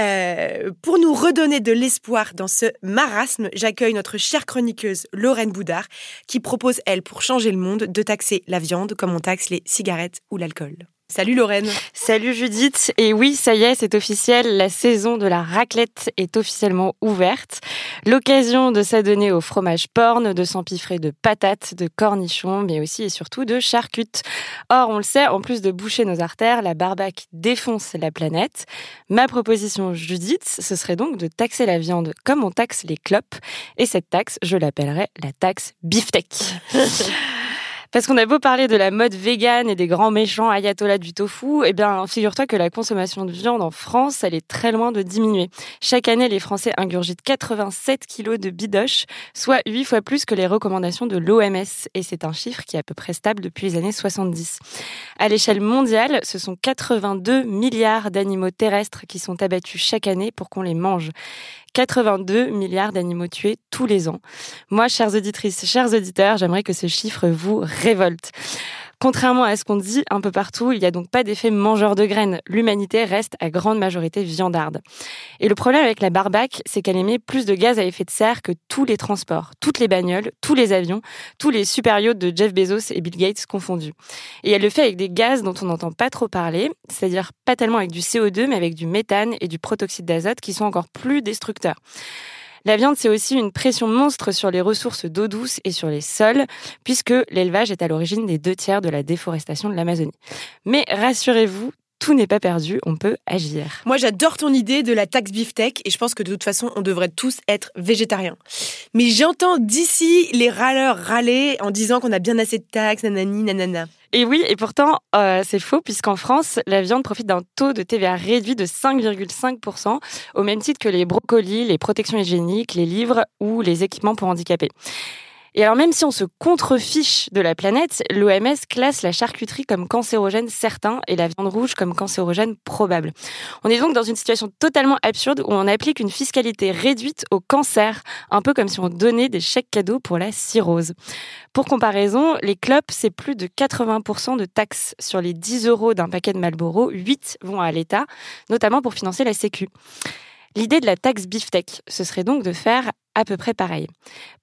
Euh, pour nous redonner de l'espoir dans ce marasme, j'accueille notre chère chroniqueuse Lorraine Boudard propose, elle, pour changer le monde, de taxer la viande comme on taxe les cigarettes ou l'alcool. Salut Lorraine. Salut Judith. Et oui, ça y est, c'est officiel. La saison de la raclette est officiellement ouverte. L'occasion de s'adonner au fromage porn, de s'empiffrer de patates, de cornichons, mais aussi et surtout de charcutes. Or, on le sait, en plus de boucher nos artères, la barbaque défonce la planète. Ma proposition, Judith, ce serait donc de taxer la viande comme on taxe les clopes. Et cette taxe, je l'appellerais la taxe beefsteak. Parce qu'on a beau parler de la mode végane et des grands méchants ayatollahs du tofu, eh bien, figure-toi que la consommation de viande en France, elle est très loin de diminuer. Chaque année, les Français ingurgitent 87 kilos de bidoche, soit 8 fois plus que les recommandations de l'OMS. Et c'est un chiffre qui est à peu près stable depuis les années 70. À l'échelle mondiale, ce sont 82 milliards d'animaux terrestres qui sont abattus chaque année pour qu'on les mange. 82 milliards d'animaux tués tous les ans. Moi, chères auditrices, chers auditeurs, j'aimerais que ce chiffre vous révolte. Contrairement à ce qu'on dit un peu partout, il n'y a donc pas d'effet mangeur de graines. L'humanité reste à grande majorité viandarde. Et le problème avec la barbaque, c'est qu'elle émet plus de gaz à effet de serre que tous les transports, toutes les bagnoles, tous les avions, tous les super de Jeff Bezos et Bill Gates confondus. Et elle le fait avec des gaz dont on n'entend pas trop parler, c'est-à-dire pas tellement avec du CO2, mais avec du méthane et du protoxyde d'azote qui sont encore plus destructeurs. La viande, c'est aussi une pression monstre sur les ressources d'eau douce et sur les sols, puisque l'élevage est à l'origine des deux tiers de la déforestation de l'Amazonie. Mais rassurez-vous, tout n'est pas perdu, on peut agir. Moi, j'adore ton idée de la taxe beefsteak et je pense que de toute façon, on devrait tous être végétariens. Mais j'entends d'ici les râleurs râler en disant qu'on a bien assez de taxes, nanani, nanana. Et oui, et pourtant, euh, c'est faux, puisqu'en France, la viande profite d'un taux de TVA réduit de 5,5%, au même titre que les brocolis, les protections hygiéniques, les livres ou les équipements pour handicapés. Et alors même si on se contrefiche de la planète, l'OMS classe la charcuterie comme cancérogène certain et la viande rouge comme cancérogène probable. On est donc dans une situation totalement absurde où on applique une fiscalité réduite au cancer, un peu comme si on donnait des chèques cadeaux pour la cirrhose. Pour comparaison, les clopes, c'est plus de 80% de taxes. Sur les 10 euros d'un paquet de Marlboro, 8 vont à l'État, notamment pour financer la Sécu. L'idée de la taxe beefsteak, ce serait donc de faire à peu près pareil.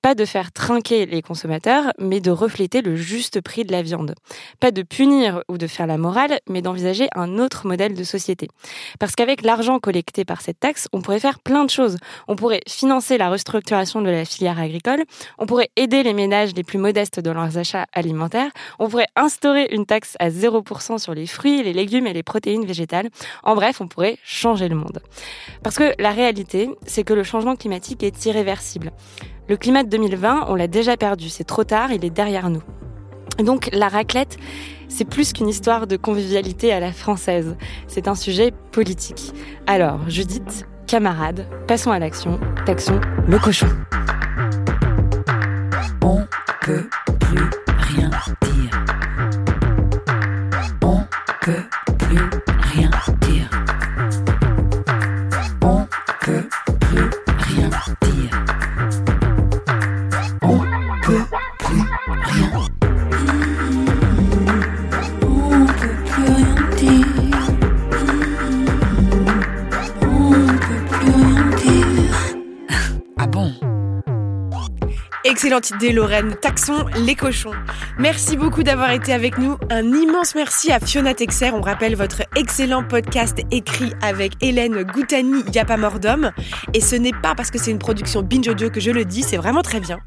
Pas de faire trinquer les consommateurs, mais de refléter le juste prix de la viande. Pas de punir ou de faire la morale, mais d'envisager un autre modèle de société. Parce qu'avec l'argent collecté par cette taxe, on pourrait faire plein de choses. On pourrait financer la restructuration de la filière agricole, on pourrait aider les ménages les plus modestes dans leurs achats alimentaires, on pourrait instaurer une taxe à 0% sur les fruits, les légumes et les protéines végétales. En bref, on pourrait changer le monde. Parce que la réalité, c'est que le changement climatique est irréversible le climat de 2020, on l'a déjà perdu, c'est trop tard, il est derrière nous. Donc la raclette, c'est plus qu'une histoire de convivialité à la française, c'est un sujet politique. Alors, Judith, camarade, passons à l'action, taxons le cochon. On peut plus Excellente idée, Lorraine. Taxons les cochons. Merci beaucoup d'avoir été avec nous. Un immense merci à Fiona Texer. On rappelle votre excellent podcast écrit avec Hélène Goutani, Y'a pas mort d'homme. Et ce n'est pas parce que c'est une production Binge Audio que je le dis, c'est vraiment très bien.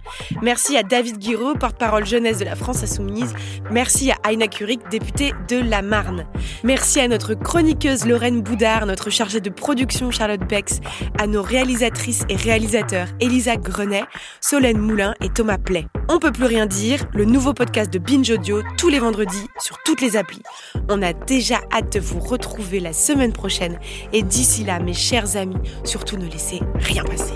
Merci à David Guiraud, porte-parole jeunesse de la France Insoumise. Merci à Aina Curie, députée de la Marne. Merci à notre chroniqueuse Lorraine Boudard, notre chargée de production Charlotte Bex, à nos réalisatrices et réalisateurs Elisa Grenet, Solène Moulin et Thomas Play. On peut plus rien dire, le nouveau podcast de Binge Audio tous les vendredis sur toutes les applis. On a déjà hâte de vous retrouver la semaine prochaine et d'ici là, mes chers amis, surtout ne laissez rien passer.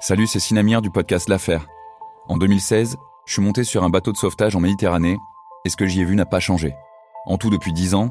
Salut, c'est Sinamir du podcast L'Affaire. En 2016, je suis monté sur un bateau de sauvetage en Méditerranée et ce que j'y ai vu n'a pas changé. En tout, depuis 10 ans,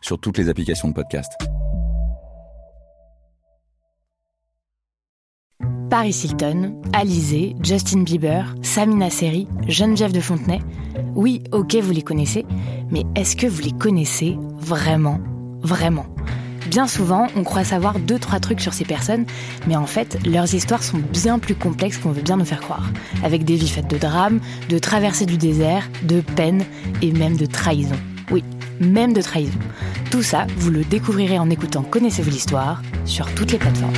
sur toutes les applications de podcast. Paris Hilton, Alizé, Justin Bieber, Samina Seri, Geneviève de Fontenay. Oui, ok, vous les connaissez, mais est-ce que vous les connaissez vraiment Vraiment? Bien souvent, on croit savoir deux, trois trucs sur ces personnes, mais en fait, leurs histoires sont bien plus complexes qu'on veut bien nous faire croire. Avec des vies faites de drames, de traversées du désert, de peine et même de trahison. Oui, même de trahison. Tout ça, vous le découvrirez en écoutant Connaissez-vous l'histoire sur toutes les plateformes.